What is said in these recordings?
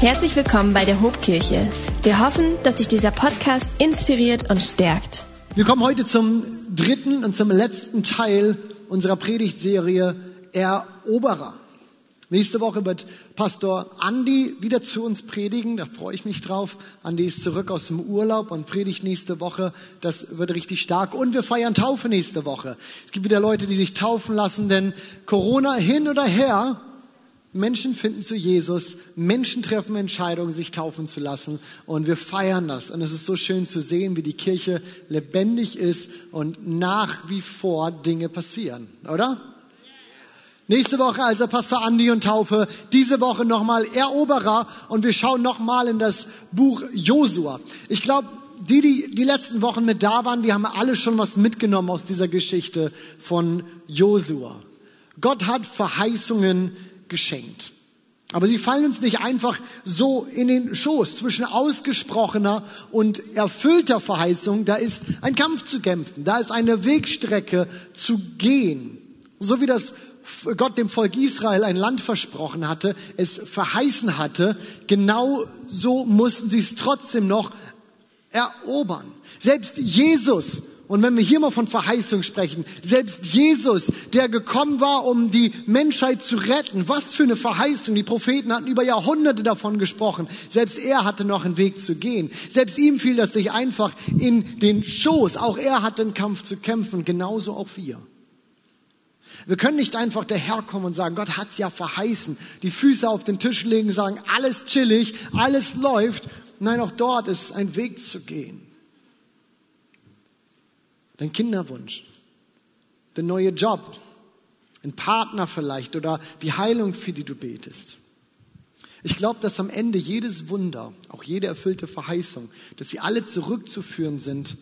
Herzlich willkommen bei der Hobkirche. Wir hoffen, dass dich dieser Podcast inspiriert und stärkt. Wir kommen heute zum dritten und zum letzten Teil unserer Predigtserie Eroberer. Nächste Woche wird Pastor Andi wieder zu uns predigen. Da freue ich mich drauf. Andi ist zurück aus dem Urlaub und predigt nächste Woche. Das wird richtig stark. Und wir feiern Taufe nächste Woche. Es gibt wieder Leute, die sich taufen lassen, denn Corona hin oder her, Menschen finden zu Jesus, Menschen treffen Entscheidungen, sich taufen zu lassen und wir feiern das. Und es ist so schön zu sehen, wie die Kirche lebendig ist und nach wie vor Dinge passieren, oder? Nächste Woche also Pastor Andi und Taufe. Diese Woche nochmal Eroberer und wir schauen nochmal in das Buch Josua. Ich glaube, die, die die letzten Wochen mit da waren, wir haben alle schon was mitgenommen aus dieser Geschichte von Josua. Gott hat Verheißungen geschenkt. Aber sie fallen uns nicht einfach so in den Schoß. Zwischen ausgesprochener und erfüllter Verheißung, da ist ein Kampf zu kämpfen, da ist eine Wegstrecke zu gehen. So wie das Gott dem Volk Israel ein Land versprochen hatte, es verheißen hatte, genau so mussten sie es trotzdem noch erobern. Selbst Jesus und wenn wir hier mal von Verheißung sprechen, selbst Jesus, der gekommen war, um die Menschheit zu retten, was für eine Verheißung. Die Propheten hatten über Jahrhunderte davon gesprochen. Selbst er hatte noch einen Weg zu gehen. Selbst ihm fiel das nicht einfach in den Schoß. Auch er hatte einen Kampf zu kämpfen, genauso auch wir. Wir können nicht einfach daherkommen und sagen, Gott hat's ja verheißen, die Füße auf den Tisch legen, sagen, alles chillig, alles läuft. Nein, auch dort ist ein Weg zu gehen dein Kinderwunsch, der neue Job, ein Partner vielleicht oder die Heilung, für die du betest. Ich glaube, dass am Ende jedes Wunder, auch jede erfüllte Verheißung, dass sie alle zurückzuführen sind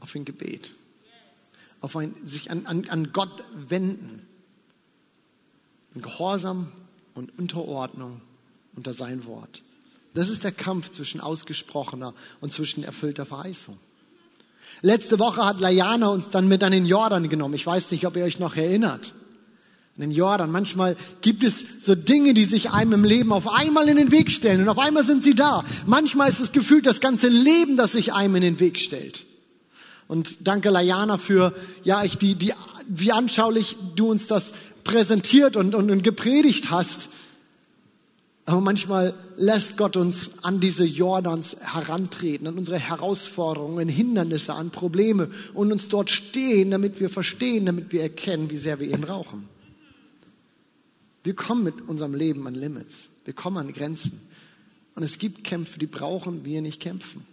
auf ein Gebet, auf ein sich an, an, an Gott wenden, in Gehorsam und Unterordnung unter sein Wort. Das ist der Kampf zwischen ausgesprochener und zwischen erfüllter Verheißung. Letzte Woche hat Layana uns dann mit an den Jordan genommen. Ich weiß nicht, ob ihr euch noch erinnert. An den Jordan. Manchmal gibt es so Dinge, die sich einem im Leben auf einmal in den Weg stellen und auf einmal sind sie da. Manchmal ist es gefühlt das ganze Leben, das sich einem in den Weg stellt. Und danke Layana für, ja, ich, die, die, wie anschaulich du uns das präsentiert und, und, und gepredigt hast. Aber manchmal lässt Gott uns an diese Jordans herantreten, an unsere Herausforderungen, Hindernisse, an Probleme und uns dort stehen, damit wir verstehen, damit wir erkennen, wie sehr wir ihn brauchen. Wir kommen mit unserem Leben an Limits. Wir kommen an Grenzen. Und es gibt Kämpfe, die brauchen wir nicht kämpfen.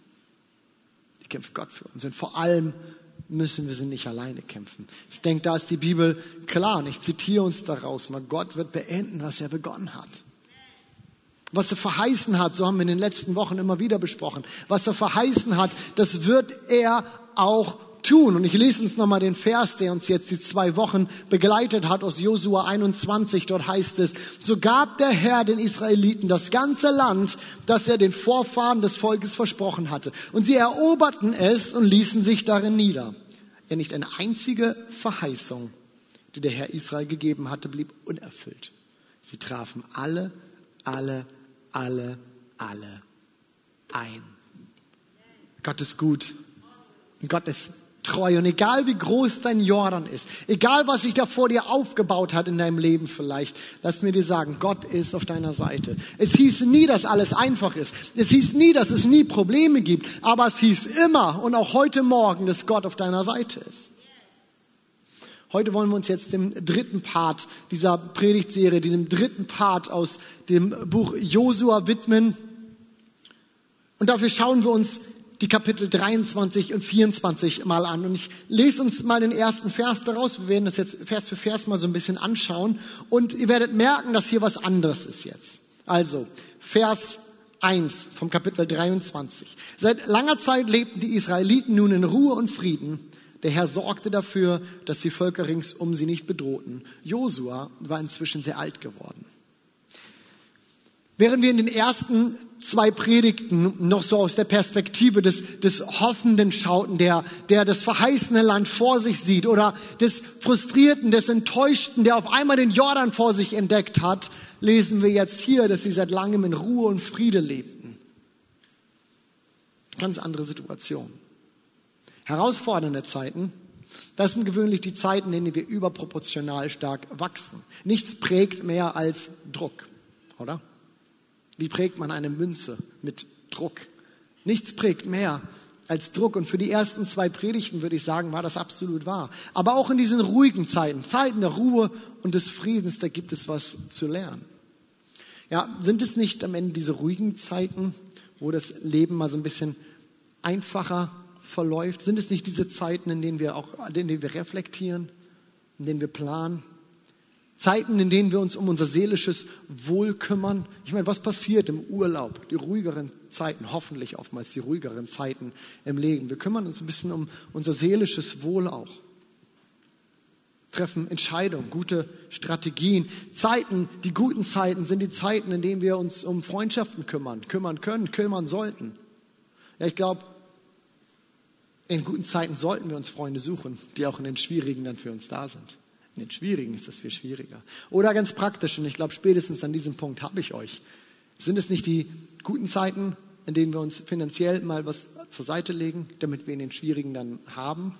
Die kämpft Gott für uns. Und vor allem müssen wir sie nicht alleine kämpfen. Ich denke, da ist die Bibel klar. Und ich zitiere uns daraus mal. Gott wird beenden, was er begonnen hat. Was er verheißen hat, so haben wir in den letzten Wochen immer wieder besprochen, was er verheißen hat, das wird er auch tun. Und ich lese uns nochmal den Vers, der uns jetzt die zwei Wochen begleitet hat aus Josua 21. Dort heißt es, so gab der Herr den Israeliten das ganze Land, das er den Vorfahren des Volkes versprochen hatte. Und sie eroberten es und ließen sich darin nieder. Ja, nicht eine einzige Verheißung, die der Herr Israel gegeben hatte, blieb unerfüllt. Sie trafen alle, alle alle, alle ein. Gott ist gut. Und Gott ist treu. Und egal wie groß dein Jordan ist, egal was sich da vor dir aufgebaut hat in deinem Leben vielleicht, lass mir dir sagen, Gott ist auf deiner Seite. Es hieß nie, dass alles einfach ist. Es hieß nie, dass es nie Probleme gibt. Aber es hieß immer und auch heute Morgen, dass Gott auf deiner Seite ist. Heute wollen wir uns jetzt dem dritten Part dieser Predigtserie, diesem dritten Part aus dem Buch Josua widmen. Und dafür schauen wir uns die Kapitel 23 und 24 mal an. Und ich lese uns mal den ersten Vers daraus. Wir werden das jetzt Vers für Vers mal so ein bisschen anschauen. Und ihr werdet merken, dass hier was anderes ist jetzt. Also, Vers 1 vom Kapitel 23. Seit langer Zeit lebten die Israeliten nun in Ruhe und Frieden. Der Herr sorgte dafür, dass die Völker ringsum sie nicht bedrohten. Josua war inzwischen sehr alt geworden. Während wir in den ersten zwei Predigten noch so aus der Perspektive des, des Hoffenden schauten, der, der das verheißene Land vor sich sieht oder des Frustrierten, des Enttäuschten, der auf einmal den Jordan vor sich entdeckt hat, lesen wir jetzt hier, dass sie seit langem in Ruhe und Friede lebten. Ganz andere Situation. Herausfordernde Zeiten, das sind gewöhnlich die Zeiten, in denen wir überproportional stark wachsen. Nichts prägt mehr als Druck, oder? Wie prägt man eine Münze? Mit Druck. Nichts prägt mehr als Druck. Und für die ersten zwei Predigten würde ich sagen, war das absolut wahr. Aber auch in diesen ruhigen Zeiten, Zeiten der Ruhe und des Friedens, da gibt es was zu lernen. Ja, sind es nicht am Ende diese ruhigen Zeiten, wo das Leben mal so ein bisschen einfacher verläuft? Sind es nicht diese Zeiten, in denen wir auch, in denen wir reflektieren, in denen wir planen, Zeiten, in denen wir uns um unser seelisches Wohl kümmern. Ich meine, was passiert im Urlaub? Die ruhigeren Zeiten, hoffentlich oftmals die ruhigeren Zeiten im Leben. Wir kümmern uns ein bisschen um unser seelisches Wohl auch. Treffen Entscheidungen, gute Strategien. Zeiten, die guten Zeiten sind die Zeiten, in denen wir uns um Freundschaften kümmern, kümmern können, kümmern sollten. Ja, ich glaube, in guten Zeiten sollten wir uns Freunde suchen, die auch in den schwierigen dann für uns da sind. In den schwierigen ist das viel schwieriger. Oder ganz praktisch, und ich glaube, spätestens an diesem Punkt habe ich euch. Sind es nicht die guten Zeiten, in denen wir uns finanziell mal was zur Seite legen, damit wir in den schwierigen dann haben?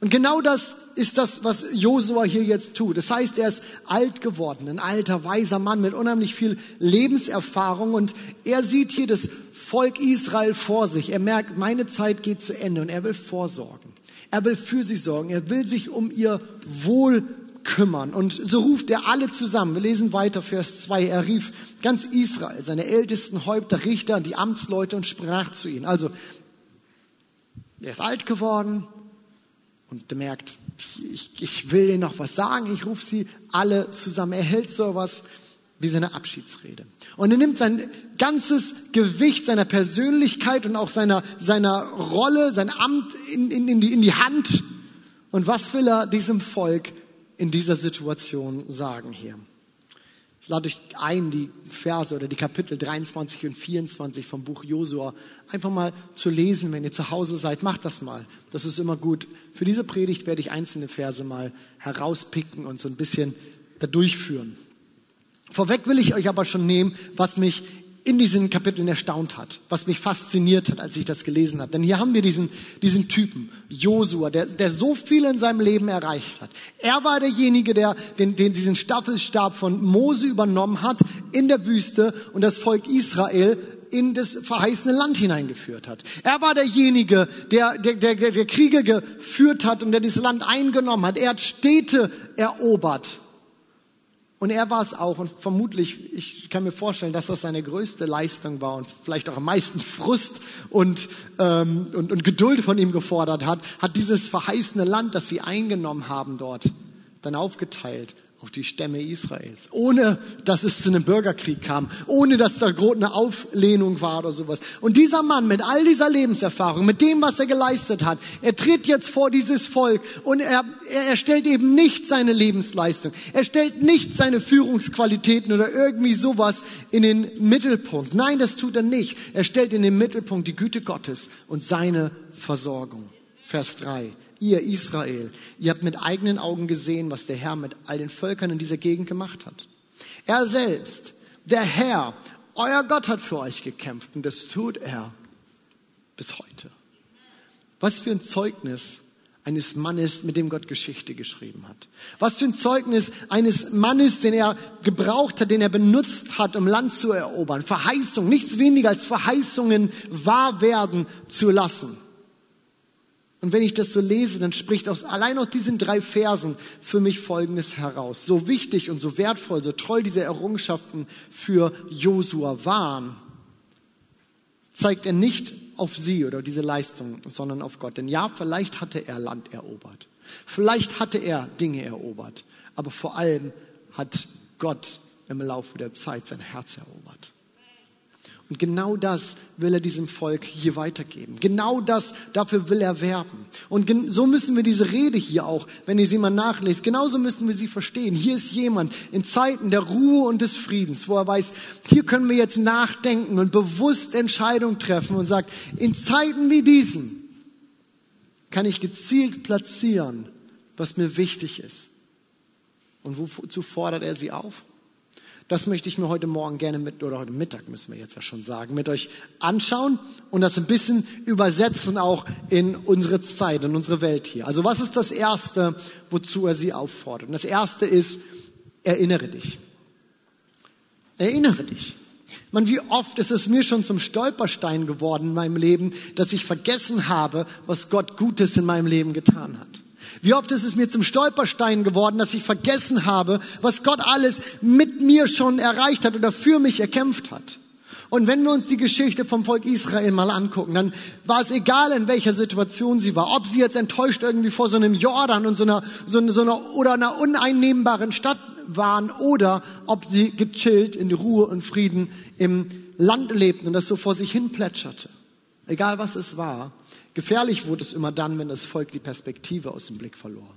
Und genau das ist das, was Josua hier jetzt tut. Das heißt, er ist alt geworden, ein alter, weiser Mann mit unheimlich viel Lebenserfahrung und er sieht hier das Volk Israel vor sich. Er merkt, meine Zeit geht zu Ende und er will vorsorgen. Er will für sie sorgen. Er will sich um ihr Wohl kümmern. Und so ruft er alle zusammen. Wir lesen weiter, Vers 2. Er rief ganz Israel, seine ältesten Häupter, Richter und die Amtsleute und sprach zu ihnen. Also, er ist alt geworden und er merkt, ich, ich will ihnen noch was sagen. Ich rufe sie alle zusammen. Er hält so was wie seine Abschiedsrede. Und er nimmt sein ganzes Gewicht seiner Persönlichkeit und auch seiner, seiner Rolle, sein Amt in, in, in, die, in die Hand. Und was will er diesem Volk in dieser Situation sagen hier? Ich lade euch ein, die Verse oder die Kapitel 23 und 24 vom Buch Josua einfach mal zu lesen, wenn ihr zu Hause seid. Macht das mal. Das ist immer gut. Für diese Predigt werde ich einzelne Verse mal herauspicken und so ein bisschen da durchführen. Vorweg will ich euch aber schon nehmen, was mich in diesen Kapiteln erstaunt hat, was mich fasziniert hat, als ich das gelesen habe. Denn hier haben wir diesen, diesen Typen, Josua, der, der so viel in seinem Leben erreicht hat. Er war derjenige, der den, den diesen Staffelstab von Mose übernommen hat in der Wüste und das Volk Israel in das verheißene Land hineingeführt hat. Er war derjenige, der, der, der, der Kriege geführt hat und der dieses Land eingenommen hat. Er hat Städte erobert und er war es auch. Und vermutlich, ich kann mir vorstellen, dass das seine größte Leistung war und vielleicht auch am meisten Frust und, ähm, und, und Geduld von ihm gefordert hat, hat dieses verheißene Land, das sie eingenommen haben dort, dann aufgeteilt auf die Stämme Israels, ohne dass es zu einem Bürgerkrieg kam, ohne dass da eine Auflehnung war oder sowas. Und dieser Mann mit all dieser Lebenserfahrung, mit dem, was er geleistet hat, er tritt jetzt vor dieses Volk und er, er stellt eben nicht seine Lebensleistung, er stellt nicht seine Führungsqualitäten oder irgendwie sowas in den Mittelpunkt. Nein, das tut er nicht. Er stellt in den Mittelpunkt die Güte Gottes und seine Versorgung. Vers 3 ihr Israel, ihr habt mit eigenen Augen gesehen, was der Herr mit all den Völkern in dieser Gegend gemacht hat. Er selbst, der Herr, euer Gott hat für euch gekämpft und das tut er bis heute. Was für ein Zeugnis eines Mannes, mit dem Gott Geschichte geschrieben hat. Was für ein Zeugnis eines Mannes, den er gebraucht hat, den er benutzt hat, um Land zu erobern. Verheißung, nichts weniger als Verheißungen wahr werden zu lassen. Und wenn ich das so lese, dann spricht aus, allein aus diesen drei Versen für mich Folgendes heraus. So wichtig und so wertvoll, so toll diese Errungenschaften für Josua waren, zeigt er nicht auf sie oder diese Leistung, sondern auf Gott. Denn ja, vielleicht hatte er Land erobert. Vielleicht hatte er Dinge erobert. Aber vor allem hat Gott im Laufe der Zeit sein Herz erobert. Und genau das will er diesem Volk hier weitergeben. Genau das, dafür will er werben. Und so müssen wir diese Rede hier auch, wenn ihr sie mal nachlest, genauso müssen wir sie verstehen. Hier ist jemand in Zeiten der Ruhe und des Friedens, wo er weiß, hier können wir jetzt nachdenken und bewusst Entscheidungen treffen und sagt, in Zeiten wie diesen kann ich gezielt platzieren, was mir wichtig ist. Und wozu fordert er sie auf? Das möchte ich mir heute Morgen gerne mit, oder heute Mittag müssen wir jetzt ja schon sagen, mit euch anschauen und das ein bisschen übersetzen auch in unsere Zeit, in unsere Welt hier. Also was ist das Erste, wozu er sie auffordert? Und das Erste ist, erinnere dich. Erinnere dich. Man, wie oft ist es mir schon zum Stolperstein geworden in meinem Leben, dass ich vergessen habe, was Gott Gutes in meinem Leben getan hat. Wie oft ist es mir zum Stolperstein geworden, dass ich vergessen habe, was Gott alles mit mir schon erreicht hat oder für mich erkämpft hat. Und wenn wir uns die Geschichte vom Volk Israel mal angucken, dann war es egal, in welcher Situation sie war. Ob sie jetzt enttäuscht irgendwie vor so einem Jordan und so einer, so einer, so einer oder einer uneinnehmbaren Stadt waren oder ob sie gechillt in Ruhe und Frieden im Land lebten und das so vor sich hin plätscherte. Egal was es war, Gefährlich wurde es immer dann, wenn das Volk die Perspektive aus dem Blick verlor.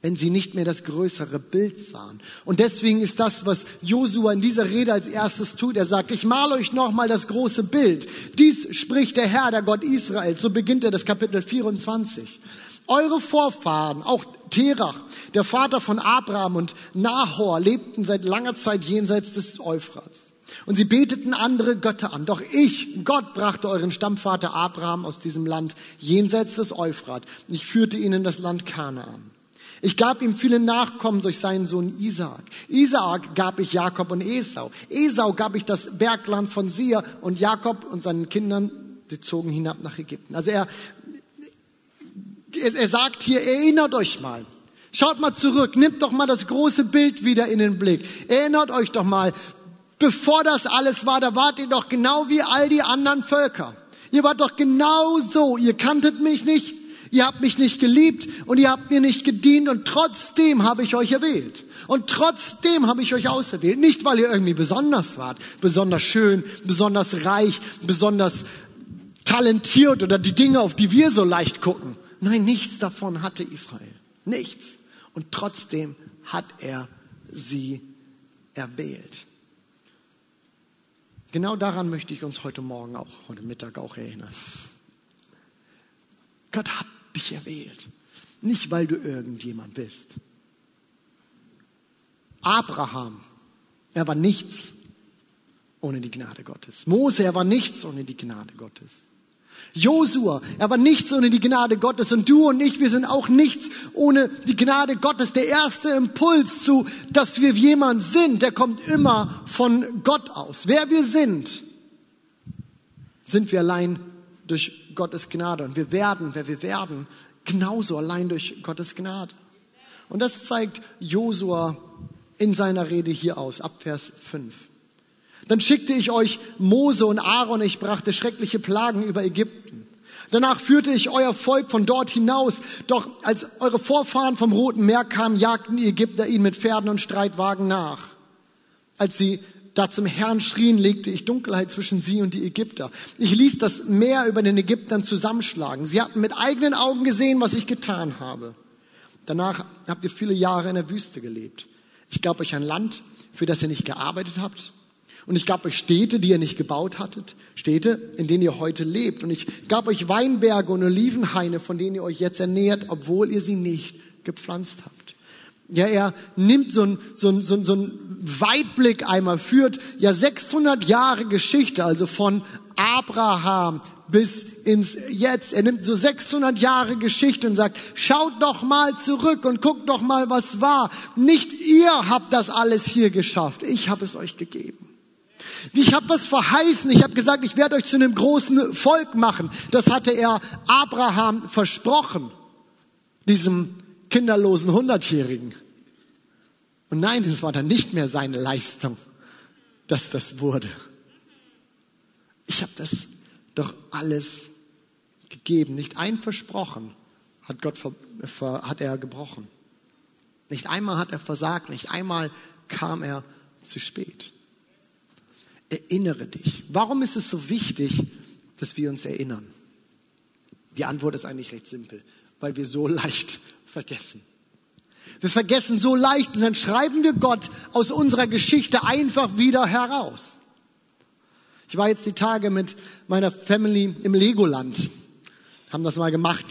Wenn sie nicht mehr das größere Bild sahen. Und deswegen ist das, was Josua in dieser Rede als erstes tut. Er sagt, ich male euch nochmal das große Bild. Dies spricht der Herr, der Gott Israels. So beginnt er das Kapitel 24. Eure Vorfahren, auch Terach, der Vater von Abraham und Nahor, lebten seit langer Zeit jenseits des Euphrats. Und sie beteten andere Götter an. Doch ich, Gott, brachte euren Stammvater Abraham aus diesem Land jenseits des Euphrat. Ich führte ihn in das Land Kanaan. Ich gab ihm viele Nachkommen durch seinen Sohn Isaak. Isaak gab ich Jakob und Esau. Esau gab ich das Bergland von Sia und Jakob und seinen Kindern, sie zogen hinab nach Ägypten. Also er, er sagt hier, erinnert euch mal. Schaut mal zurück, nimmt doch mal das große Bild wieder in den Blick. Erinnert euch doch mal, Bevor das alles war, da wart ihr doch genau wie all die anderen Völker. Ihr wart doch genau so. Ihr kanntet mich nicht, ihr habt mich nicht geliebt und ihr habt mir nicht gedient und trotzdem habe ich euch erwählt. Und trotzdem habe ich euch auserwählt. Nicht, weil ihr irgendwie besonders wart, besonders schön, besonders reich, besonders talentiert oder die Dinge, auf die wir so leicht gucken. Nein, nichts davon hatte Israel. Nichts. Und trotzdem hat er sie erwählt. Genau daran möchte ich uns heute Morgen auch, heute Mittag auch erinnern. Gott hat dich erwählt. Nicht, weil du irgendjemand bist. Abraham, er war nichts ohne die Gnade Gottes. Mose, er war nichts ohne die Gnade Gottes. Josua, er war nichts ohne die Gnade Gottes und du und ich, wir sind auch nichts ohne die Gnade Gottes. Der erste Impuls zu, dass wir jemand sind, der kommt immer von Gott aus. Wer wir sind, sind wir allein durch Gottes Gnade und wir werden, wer wir werden, genauso allein durch Gottes Gnade. Und das zeigt Josua in seiner Rede hier aus, ab Vers 5. Dann schickte ich euch Mose und Aaron, ich brachte schreckliche Plagen über Ägypten. Danach führte ich euer Volk von dort hinaus. Doch als eure Vorfahren vom Roten Meer kamen, jagten die Ägypter ihnen mit Pferden und Streitwagen nach. Als sie da zum Herrn schrien, legte ich Dunkelheit zwischen sie und die Ägypter. Ich ließ das Meer über den Ägyptern zusammenschlagen. Sie hatten mit eigenen Augen gesehen, was ich getan habe. Danach habt ihr viele Jahre in der Wüste gelebt. Ich gab euch ein Land, für das ihr nicht gearbeitet habt und ich gab euch Städte, die ihr nicht gebaut hattet, Städte, in denen ihr heute lebt. Und ich gab euch Weinberge und Olivenhaine, von denen ihr euch jetzt ernährt, obwohl ihr sie nicht gepflanzt habt. Ja, er nimmt so ein, so ein, so ein, so ein Weitblick einmal, führt ja 600 Jahre Geschichte, also von Abraham bis ins Jetzt. Er nimmt so 600 Jahre Geschichte und sagt, schaut doch mal zurück und guckt doch mal, was war. Nicht ihr habt das alles hier geschafft, ich habe es euch gegeben. Ich habe was verheißen. Ich habe gesagt, ich werde euch zu einem großen Volk machen. Das hatte er Abraham versprochen, diesem kinderlosen Hundertjährigen. Und nein, es war dann nicht mehr seine Leistung, dass das wurde. Ich habe das doch alles gegeben. Nicht ein versprochen hat Gott hat er gebrochen. Nicht einmal hat er versagt. Nicht einmal kam er zu spät. Erinnere dich. Warum ist es so wichtig, dass wir uns erinnern? Die Antwort ist eigentlich recht simpel, weil wir so leicht vergessen. Wir vergessen so leicht und dann schreiben wir Gott aus unserer Geschichte einfach wieder heraus. Ich war jetzt die Tage mit meiner Family im Legoland, haben das mal gemacht.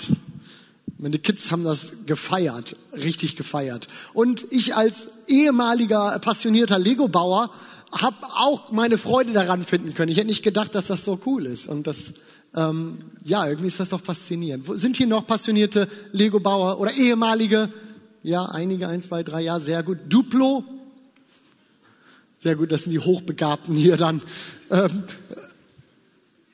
Meine Kids haben das gefeiert, richtig gefeiert. Und ich als ehemaliger passionierter Lego-Bauer habe auch meine Freude daran finden können. Ich hätte nicht gedacht, dass das so cool ist. Und das, ähm, ja, irgendwie ist das doch faszinierend. Sind hier noch passionierte Lego-Bauer oder ehemalige? Ja, einige, ein, zwei, drei, ja, sehr gut. Duplo? Sehr gut, das sind die Hochbegabten hier dann. Ähm,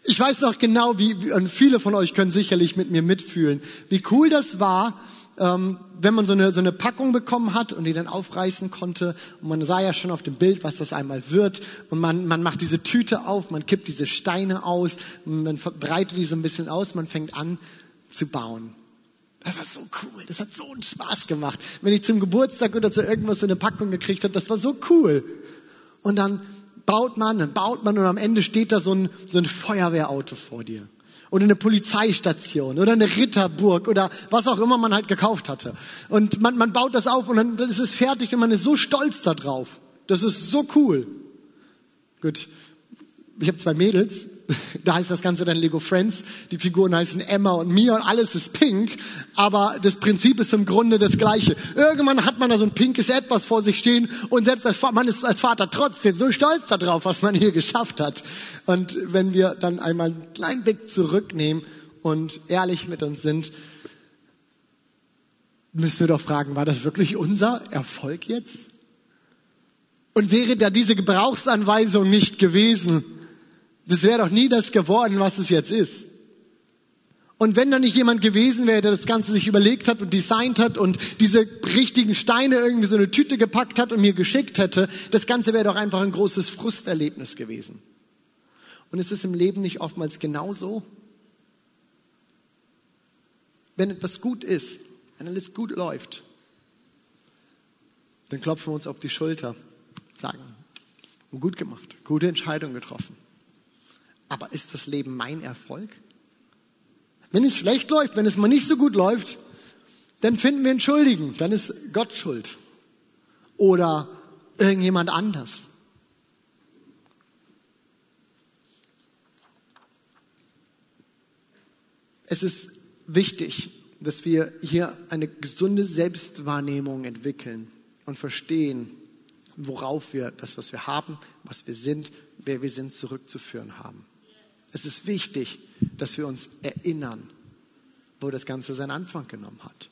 ich weiß noch genau, wie, und viele von euch können sicherlich mit mir mitfühlen, wie cool das war, ähm, wenn man so eine, so eine Packung bekommen hat und die dann aufreißen konnte und man sah ja schon auf dem Bild, was das einmal wird und man, man macht diese Tüte auf, man kippt diese Steine aus, man breitet die so ein bisschen aus, man fängt an zu bauen. Das war so cool, das hat so einen Spaß gemacht. Wenn ich zum Geburtstag oder zu irgendwas so eine Packung gekriegt habe, das war so cool. Und dann baut man, dann baut man und am Ende steht da so ein, so ein Feuerwehrauto vor dir oder eine Polizeistation oder eine Ritterburg oder was auch immer man halt gekauft hatte. Und man, man baut das auf und dann, ist es fertig und man ist so stolz darauf. Das ist so cool. Gut, ich habe zwei Mädels, da heißt das Ganze dann Lego Friends. Die Figuren heißen Emma und Mia und alles ist pink. Aber das Prinzip ist im Grunde das gleiche. Irgendwann hat man da so ein pinkes Etwas vor sich stehen und selbst als, man ist als Vater trotzdem so stolz darauf, was man hier geschafft hat. Und wenn wir dann einmal einen kleinen Blick zurücknehmen und ehrlich mit uns sind, müssen wir doch fragen, war das wirklich unser Erfolg jetzt? Und wäre da diese Gebrauchsanweisung nicht gewesen, das wäre doch nie das geworden, was es jetzt ist. Und wenn da nicht jemand gewesen wäre, der das Ganze sich überlegt hat und designt hat und diese richtigen Steine irgendwie so eine Tüte gepackt hat und mir geschickt hätte, das Ganze wäre doch einfach ein großes Frusterlebnis gewesen. Und es ist im Leben nicht oftmals genauso. Wenn etwas gut ist, wenn alles gut läuft, dann klopfen wir uns auf die Schulter, sagen, gut gemacht, gute Entscheidung getroffen. Aber ist das Leben mein Erfolg? Wenn es schlecht läuft, wenn es mal nicht so gut läuft, dann finden wir einen Schuldigen. Dann ist Gott schuld. Oder irgendjemand anders. Es ist wichtig, dass wir hier eine gesunde Selbstwahrnehmung entwickeln und verstehen, worauf wir das, was wir haben, was wir sind, wer wir sind, zurückzuführen haben. Es ist wichtig, dass wir uns erinnern, wo das Ganze seinen Anfang genommen hat.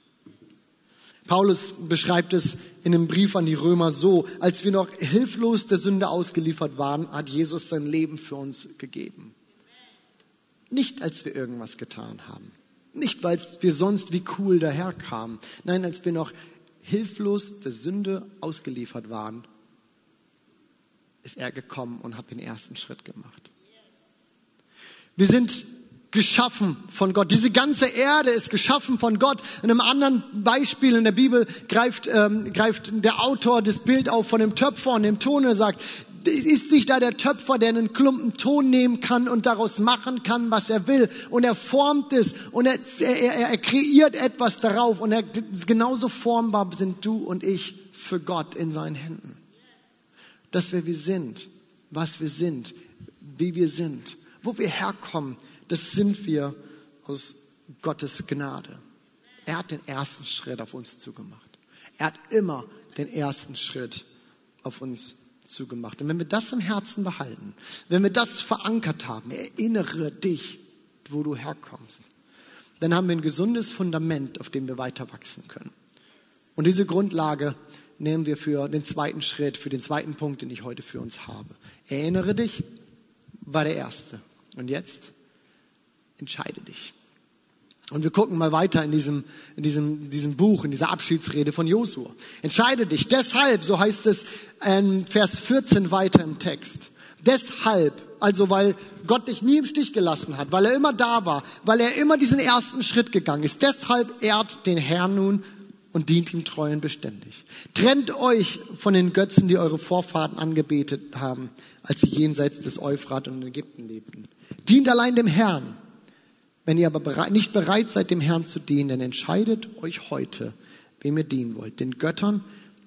Paulus beschreibt es in einem Brief an die Römer so, als wir noch hilflos der Sünde ausgeliefert waren, hat Jesus sein Leben für uns gegeben. Nicht als wir irgendwas getan haben. Nicht, weil wir sonst wie cool daherkamen. Nein, als wir noch hilflos der Sünde ausgeliefert waren, ist er gekommen und hat den ersten Schritt gemacht. Wir sind geschaffen von Gott. Diese ganze Erde ist geschaffen von Gott. In einem anderen Beispiel in der Bibel greift, ähm, greift der Autor das Bild auf von dem Töpfer und dem Ton und sagt, ist nicht da der Töpfer, der einen Klumpen Ton nehmen kann und daraus machen kann, was er will. Und er formt es und er, er, er kreiert etwas darauf. Und er, genauso formbar sind du und ich für Gott in seinen Händen. Dass wir wir sind, was wir sind, wie wir sind wo wir herkommen, das sind wir aus Gottes Gnade. Er hat den ersten Schritt auf uns zugemacht. Er hat immer den ersten Schritt auf uns zugemacht. Und wenn wir das im Herzen behalten, wenn wir das verankert haben, erinnere dich, wo du herkommst, dann haben wir ein gesundes Fundament, auf dem wir weiter wachsen können. Und diese Grundlage nehmen wir für den zweiten Schritt, für den zweiten Punkt, den ich heute für uns habe. Erinnere dich, war der erste. Und jetzt entscheide dich. Und wir gucken mal weiter in diesem, in diesem, diesem Buch, in dieser Abschiedsrede von Josua. Entscheide dich. Deshalb, so heißt es in Vers 14 weiter im Text. Deshalb, also weil Gott dich nie im Stich gelassen hat, weil er immer da war, weil er immer diesen ersten Schritt gegangen ist. Deshalb ehrt den Herrn nun und dient ihm treu und beständig. Trennt euch von den Götzen, die eure Vorfahren angebetet haben, als sie jenseits des Euphrat und Ägypten lebten. Dient allein dem Herrn. Wenn ihr aber nicht bereit seid, dem Herrn zu dienen, dann entscheidet euch heute, wem ihr dienen wollt. Den Göttern,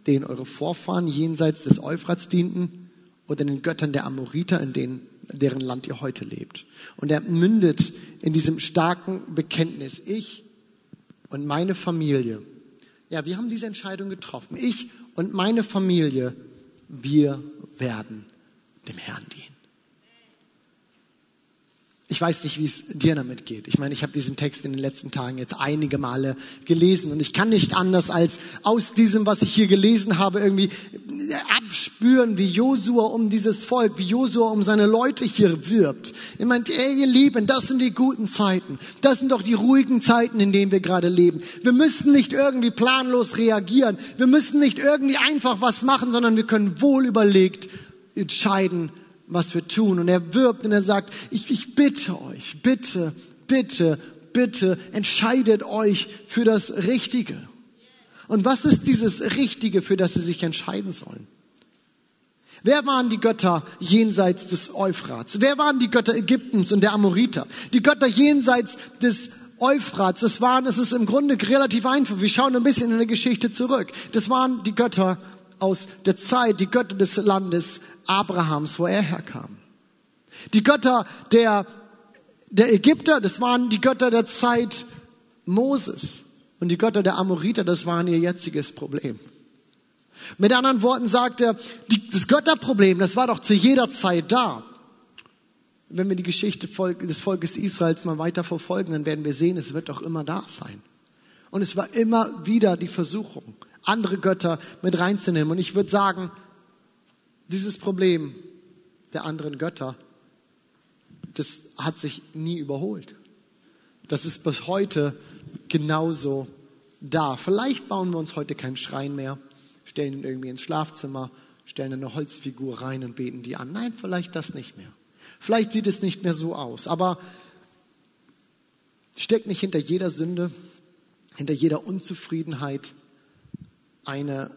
denen eure Vorfahren jenseits des Euphrats dienten, oder den Göttern der Amoriter, in denen, deren Land ihr heute lebt. Und er mündet in diesem starken Bekenntnis. Ich und meine Familie. Ja, wir haben diese Entscheidung getroffen. Ich und meine Familie, wir werden dem Herrn dienen. Ich weiß nicht, wie es dir damit geht. Ich meine, ich habe diesen Text in den letzten Tagen jetzt einige Male gelesen und ich kann nicht anders als aus diesem, was ich hier gelesen habe, irgendwie abspüren, wie Josua um dieses Volk, wie Josua um seine Leute hier wirbt. Er meint, ey, ihr Lieben, das sind die guten Zeiten. Das sind doch die ruhigen Zeiten, in denen wir gerade leben. Wir müssen nicht irgendwie planlos reagieren. Wir müssen nicht irgendwie einfach was machen, sondern wir können wohl überlegt entscheiden, was wir tun. Und er wirbt und er sagt, ich, ich bitte euch, bitte, bitte, bitte, entscheidet euch für das Richtige. Und was ist dieses Richtige, für das sie sich entscheiden sollen? Wer waren die Götter jenseits des Euphrats? Wer waren die Götter Ägyptens und der Amoriter? Die Götter jenseits des Euphrats, das waren, es ist im Grunde relativ einfach. Wir schauen ein bisschen in der Geschichte zurück. Das waren die Götter aus der Zeit, die Götter des Landes Abrahams, wo er herkam. Die Götter der, der Ägypter, das waren die Götter der Zeit Moses. Und die Götter der Amoriter, das waren ihr jetziges Problem. Mit anderen Worten sagt er, die, das Götterproblem, das war doch zu jeder Zeit da. Wenn wir die Geschichte des Volkes Israels mal weiter verfolgen, dann werden wir sehen, es wird doch immer da sein. Und es war immer wieder die Versuchung, andere Götter mit reinzunehmen. Und ich würde sagen, dieses Problem der anderen Götter, das hat sich nie überholt. Das ist bis heute genauso da. Vielleicht bauen wir uns heute keinen Schrein mehr, stellen ihn irgendwie ins Schlafzimmer, stellen eine Holzfigur rein und beten die an. Nein, vielleicht das nicht mehr. Vielleicht sieht es nicht mehr so aus. Aber steckt nicht hinter jeder Sünde, hinter jeder Unzufriedenheit eine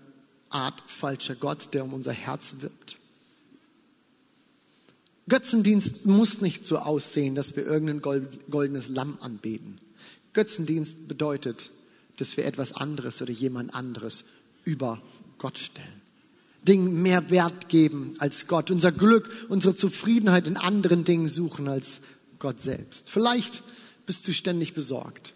Art falscher Gott, der um unser Herz wirbt. Götzendienst muss nicht so aussehen, dass wir irgendein goldenes Lamm anbeten. Götzendienst bedeutet, dass wir etwas anderes oder jemand anderes über Gott stellen. Dingen mehr Wert geben als Gott. Unser Glück, unsere Zufriedenheit in anderen Dingen suchen als Gott selbst. Vielleicht bist du ständig besorgt.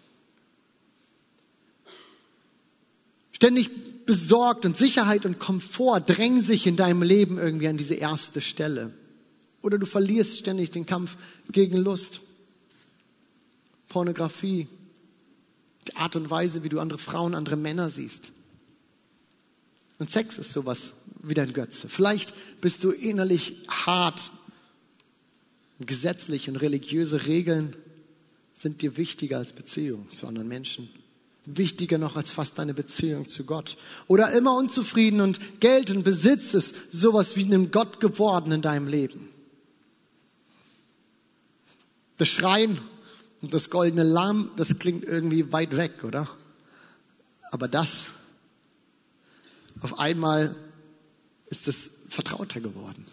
Ständig besorgt und Sicherheit und Komfort drängen sich in deinem Leben irgendwie an diese erste Stelle. Oder du verlierst ständig den Kampf gegen Lust, Pornografie, die Art und Weise, wie du andere Frauen, andere Männer siehst. Und Sex ist sowas wie dein Götze. Vielleicht bist du innerlich hart. Gesetzlich und religiöse Regeln sind dir wichtiger als Beziehung zu anderen Menschen wichtiger noch als fast deine Beziehung zu Gott. Oder immer unzufrieden und Geld und Besitz ist sowas wie einem Gott geworden in deinem Leben. Das Schreien und das goldene Lamm, das klingt irgendwie weit weg, oder? Aber das, auf einmal ist es vertrauter geworden.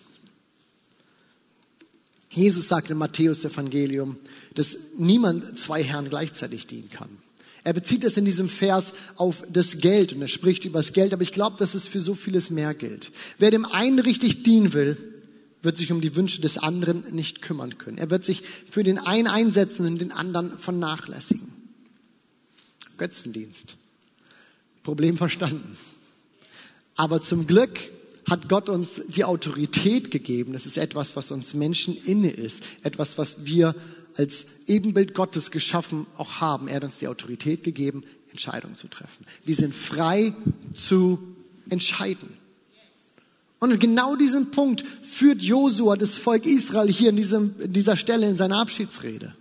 Jesus sagt im Matthäus Evangelium, dass niemand zwei Herren gleichzeitig dienen kann. Er bezieht es in diesem Vers auf das Geld und er spricht über das Geld, aber ich glaube, dass es für so vieles mehr gilt. Wer dem einen richtig dienen will, wird sich um die Wünsche des anderen nicht kümmern können. Er wird sich für den einen einsetzen und den anderen vernachlässigen. Götzendienst. Problem verstanden. Aber zum Glück hat Gott uns die Autorität gegeben. Das ist etwas, was uns Menschen inne ist. Etwas, was wir als Ebenbild Gottes geschaffen auch haben. Er hat uns die Autorität gegeben, Entscheidungen zu treffen. Wir sind frei zu entscheiden. Und genau diesen Punkt führt Josua das Volk Israel hier in, diesem, in dieser Stelle in seiner Abschiedsrede.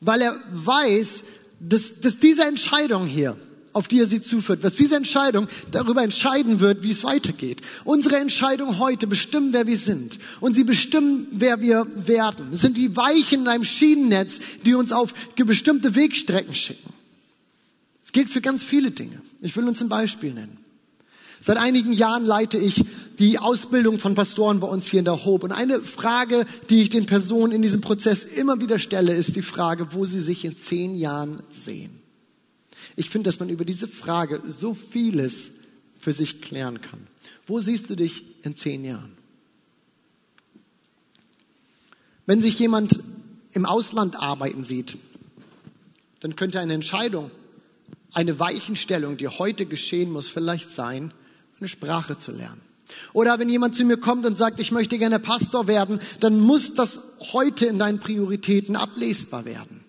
Weil er weiß, dass, dass diese Entscheidung hier, auf die er sie zuführt, was diese Entscheidung darüber entscheiden wird, wie es weitergeht. Unsere Entscheidungen heute bestimmen, wer wir sind. Und sie bestimmen, wer wir werden. Es sind wie Weichen in einem Schienennetz, die uns auf bestimmte Wegstrecken schicken. Es gilt für ganz viele Dinge. Ich will uns ein Beispiel nennen. Seit einigen Jahren leite ich die Ausbildung von Pastoren bei uns hier in der Hope. Und eine Frage, die ich den Personen in diesem Prozess immer wieder stelle, ist die Frage, wo sie sich in zehn Jahren sehen. Ich finde, dass man über diese Frage so vieles für sich klären kann. Wo siehst du dich in zehn Jahren? Wenn sich jemand im Ausland arbeiten sieht, dann könnte eine Entscheidung, eine Weichenstellung, die heute geschehen muss, vielleicht sein, eine Sprache zu lernen. Oder wenn jemand zu mir kommt und sagt, ich möchte gerne Pastor werden, dann muss das heute in deinen Prioritäten ablesbar werden.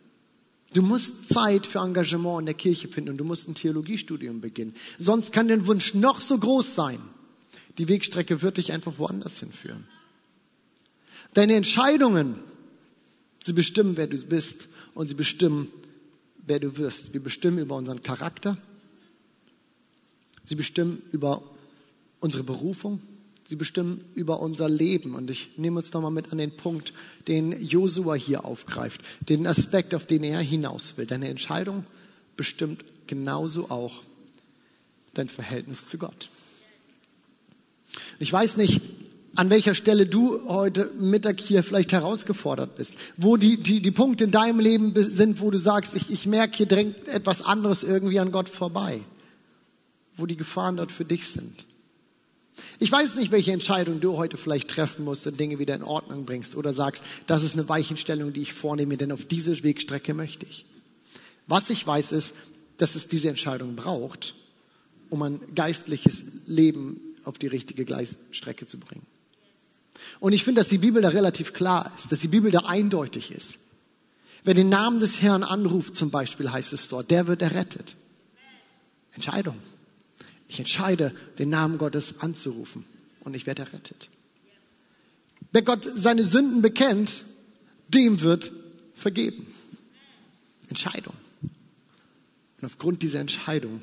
Du musst Zeit für Engagement in der Kirche finden und du musst ein Theologiestudium beginnen. Sonst kann dein Wunsch noch so groß sein. Die Wegstrecke wird dich einfach woanders hinführen. Deine Entscheidungen, sie bestimmen, wer du bist und sie bestimmen, wer du wirst. Wir bestimmen über unseren Charakter. Sie bestimmen über unsere Berufung. Sie bestimmen über unser Leben. Und ich nehme uns nochmal mit an den Punkt, den Josua hier aufgreift, den Aspekt, auf den er hinaus will. Deine Entscheidung bestimmt genauso auch dein Verhältnis zu Gott. Ich weiß nicht, an welcher Stelle du heute Mittag hier vielleicht herausgefordert bist, wo die, die, die Punkte in deinem Leben sind, wo du sagst, ich, ich merke, hier drängt etwas anderes irgendwie an Gott vorbei, wo die Gefahren dort für dich sind. Ich weiß nicht, welche Entscheidung du heute vielleicht treffen musst und Dinge wieder in Ordnung bringst oder sagst, das ist eine Weichenstellung, die ich vornehme, denn auf diese Wegstrecke möchte ich. Was ich weiß ist, dass es diese Entscheidung braucht, um ein geistliches Leben auf die richtige Gleisstrecke zu bringen. Und ich finde, dass die Bibel da relativ klar ist, dass die Bibel da eindeutig ist. Wer den Namen des Herrn anruft, zum Beispiel heißt es dort, der wird errettet. Entscheidung. Ich entscheide, den Namen Gottes anzurufen und ich werde errettet. Wer Gott seine Sünden bekennt, dem wird vergeben. Entscheidung. Und aufgrund dieser Entscheidung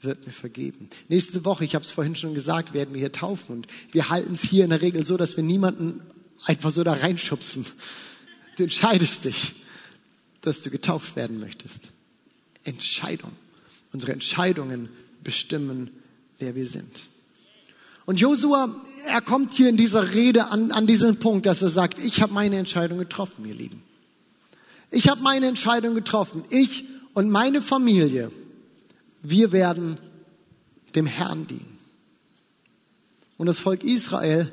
wird mir vergeben. Nächste Woche, ich habe es vorhin schon gesagt, werden wir hier taufen und wir halten es hier in der Regel so, dass wir niemanden einfach so da reinschubsen. Du entscheidest dich, dass du getauft werden möchtest. Entscheidung. Unsere Entscheidungen bestimmen, wer wir sind. Und Josua, er kommt hier in dieser Rede an, an diesen Punkt, dass er sagt, ich habe meine Entscheidung getroffen, ihr Lieben. Ich habe meine Entscheidung getroffen. Ich und meine Familie, wir werden dem Herrn dienen. Und das Volk Israel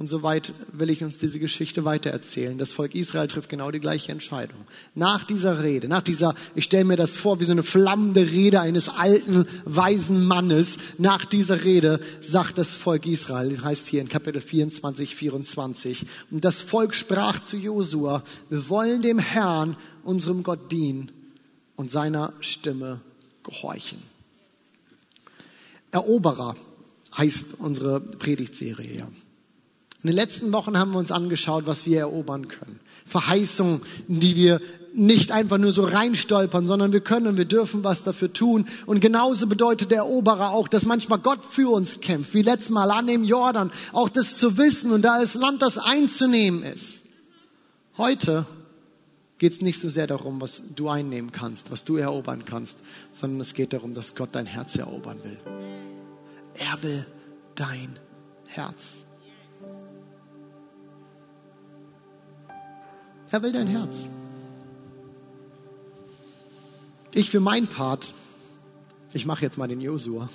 und soweit will ich uns diese Geschichte weitererzählen. Das Volk Israel trifft genau die gleiche Entscheidung. Nach dieser Rede, nach dieser, ich stelle mir das vor wie so eine flammende Rede eines alten, weisen Mannes. Nach dieser Rede sagt das Volk Israel, heißt hier in Kapitel 24, 24. Und das Volk sprach zu Josua, wir wollen dem Herrn, unserem Gott dienen und seiner Stimme gehorchen. Eroberer heißt unsere Predigtserie ja. In den letzten Wochen haben wir uns angeschaut, was wir erobern können. Verheißungen, die wir nicht einfach nur so reinstolpern, sondern wir können und wir dürfen was dafür tun. Und genauso bedeutet der Eroberer auch, dass manchmal Gott für uns kämpft, wie letztes Mal an dem Jordan, auch das zu wissen und da das Land, das einzunehmen ist. Heute geht es nicht so sehr darum, was du einnehmen kannst, was du erobern kannst, sondern es geht darum, dass Gott dein Herz erobern will. Er will dein Herz. Er will dein Herz. Ich für meinen Part, ich mache jetzt mal den Josua.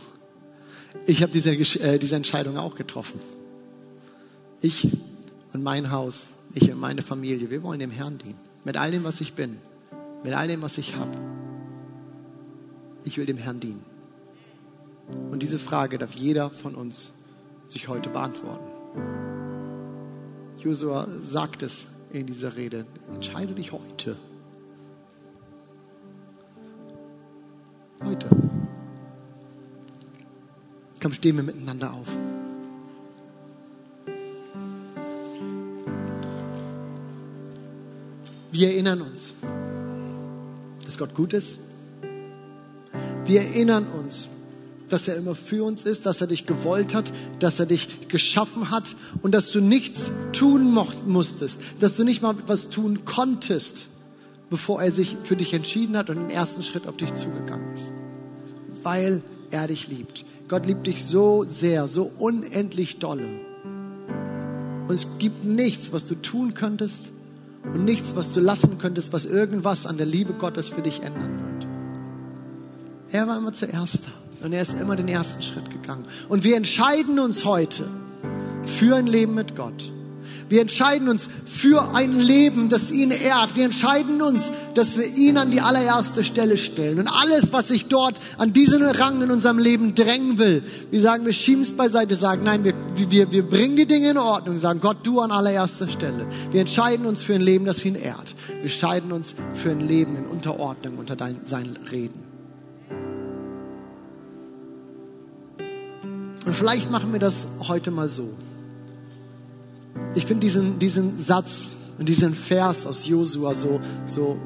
Ich habe diese, äh, diese Entscheidung auch getroffen. Ich und mein Haus, ich und meine Familie, wir wollen dem Herrn dienen. Mit all dem, was ich bin, mit all dem, was ich habe. Ich will dem Herrn dienen. Und diese Frage darf jeder von uns sich heute beantworten. Josua sagt es in dieser Rede. Entscheide dich heute. Heute. Komm, stehen wir miteinander auf. Wir erinnern uns, dass Gott gut ist. Wir erinnern uns, dass er immer für uns ist, dass er dich gewollt hat, dass er dich geschaffen hat und dass du nichts tun musstest, dass du nicht mal was tun konntest, bevor er sich für dich entschieden hat und den ersten Schritt auf dich zugegangen ist. Weil er dich liebt. Gott liebt dich so sehr, so unendlich dolle. Und es gibt nichts, was du tun könntest und nichts, was du lassen könntest, was irgendwas an der Liebe Gottes für dich ändern wird. Er war immer zuerst da und er ist immer den ersten Schritt gegangen. Und wir entscheiden uns heute für ein Leben mit Gott. Wir entscheiden uns für ein Leben, das ihn ehrt. Wir entscheiden uns, dass wir ihn an die allererste Stelle stellen. Und alles, was sich dort an diesen Rang in unserem Leben drängen will, wir sagen, wir schieben es beiseite, sagen, nein, wir, wir, wir bringen die Dinge in Ordnung, sagen, Gott, du an allererster Stelle. Wir entscheiden uns für ein Leben, das ihn ehrt. Wir entscheiden uns für ein Leben in Unterordnung unter dein, seinen Reden. Und vielleicht machen wir das heute mal so ich finde diesen, diesen Satz und diesen Vers aus Josua so, so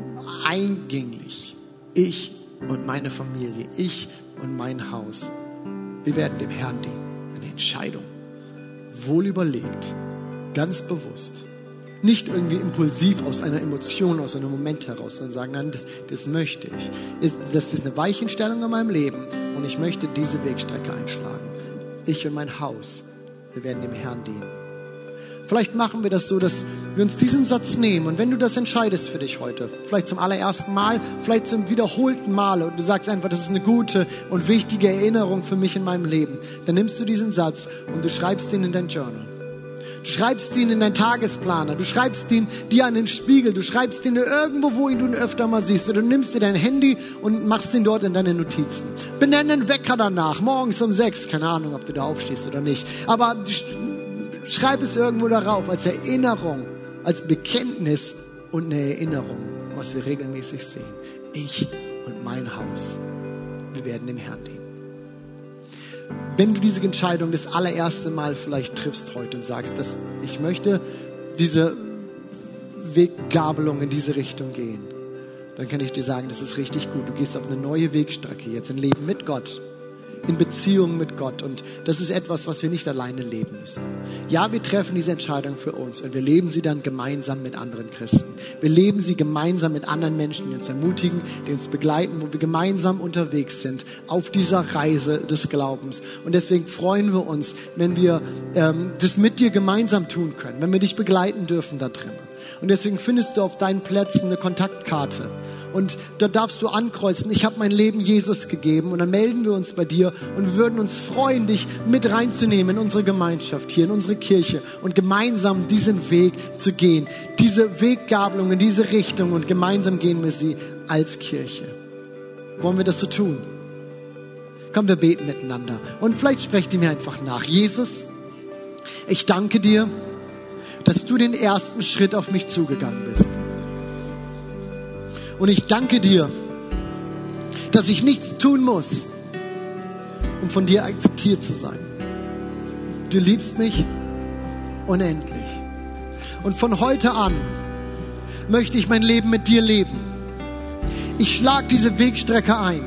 eingänglich. Ich und meine Familie, ich und mein Haus. Wir werden dem Herrn dienen. Eine Entscheidung. Wohl überlegt. Ganz bewusst. Nicht irgendwie impulsiv aus einer Emotion, aus einem Moment heraus, sondern sagen, nein, das, das möchte ich. Das ist eine Weichenstellung in meinem Leben und ich möchte diese Wegstrecke einschlagen. Ich und mein Haus, wir werden dem Herrn dienen. Vielleicht machen wir das so, dass wir uns diesen Satz nehmen und wenn du das entscheidest für dich heute, vielleicht zum allerersten Mal, vielleicht zum wiederholten Mal und du sagst einfach, das ist eine gute und wichtige Erinnerung für mich in meinem Leben, dann nimmst du diesen Satz und du schreibst ihn in dein Journal. Du schreibst ihn in deinen Tagesplaner, du schreibst ihn dir an den Spiegel, du schreibst ihn irgendwo, wo ihn du ihn öfter mal siehst. Oder du nimmst dir dein Handy und machst ihn dort in deine Notizen. Benenne einen Wecker danach, morgens um sechs, keine Ahnung, ob du da aufstehst oder nicht. Aber Schreib es irgendwo darauf als Erinnerung, als Bekenntnis und eine Erinnerung, was wir regelmäßig sehen. Ich und mein Haus, wir werden dem Herrn dienen. Wenn du diese Entscheidung das allererste Mal vielleicht triffst heute und sagst, dass ich möchte diese Weggabelung in diese Richtung gehen, dann kann ich dir sagen, das ist richtig gut. Du gehst auf eine neue Wegstrecke, jetzt ein Leben mit Gott in Beziehung mit Gott. Und das ist etwas, was wir nicht alleine leben müssen. Ja, wir treffen diese Entscheidung für uns und wir leben sie dann gemeinsam mit anderen Christen. Wir leben sie gemeinsam mit anderen Menschen, die uns ermutigen, die uns begleiten, wo wir gemeinsam unterwegs sind auf dieser Reise des Glaubens. Und deswegen freuen wir uns, wenn wir ähm, das mit dir gemeinsam tun können, wenn wir dich begleiten dürfen da drin. Und deswegen findest du auf deinen Plätzen eine Kontaktkarte und da darfst du ankreuzen, ich habe mein Leben Jesus gegeben und dann melden wir uns bei dir und wir würden uns freuen, dich mit reinzunehmen in unsere Gemeinschaft hier, in unsere Kirche und gemeinsam diesen Weg zu gehen, diese Weggabelung in diese Richtung und gemeinsam gehen wir sie als Kirche. Wollen wir das so tun? Komm, wir beten miteinander und vielleicht sprecht ihr mir einfach nach. Jesus, ich danke dir, dass du den ersten Schritt auf mich zugegangen bist. Und ich danke dir, dass ich nichts tun muss, um von dir akzeptiert zu sein. Du liebst mich unendlich. Und von heute an möchte ich mein Leben mit dir leben. Ich schlage diese Wegstrecke ein.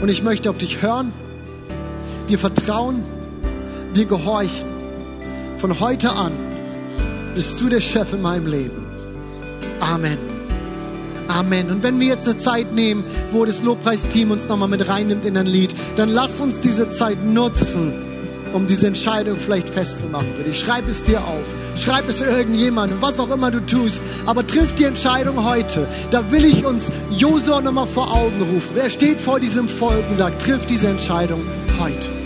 Und ich möchte auf dich hören, dir vertrauen, dir gehorchen. Von heute an bist du der Chef in meinem Leben. Amen. Amen. Und wenn wir jetzt eine Zeit nehmen, wo das Lobpreisteam uns nochmal mit reinnimmt in ein Lied, dann lass uns diese Zeit nutzen, um diese Entscheidung vielleicht festzumachen dich. Schreib es dir auf. Schreib es irgendjemandem, was auch immer du tust. Aber triff die Entscheidung heute. Da will ich uns Josua nochmal vor Augen rufen. Wer steht vor diesem Volk und sagt, triff diese Entscheidung heute.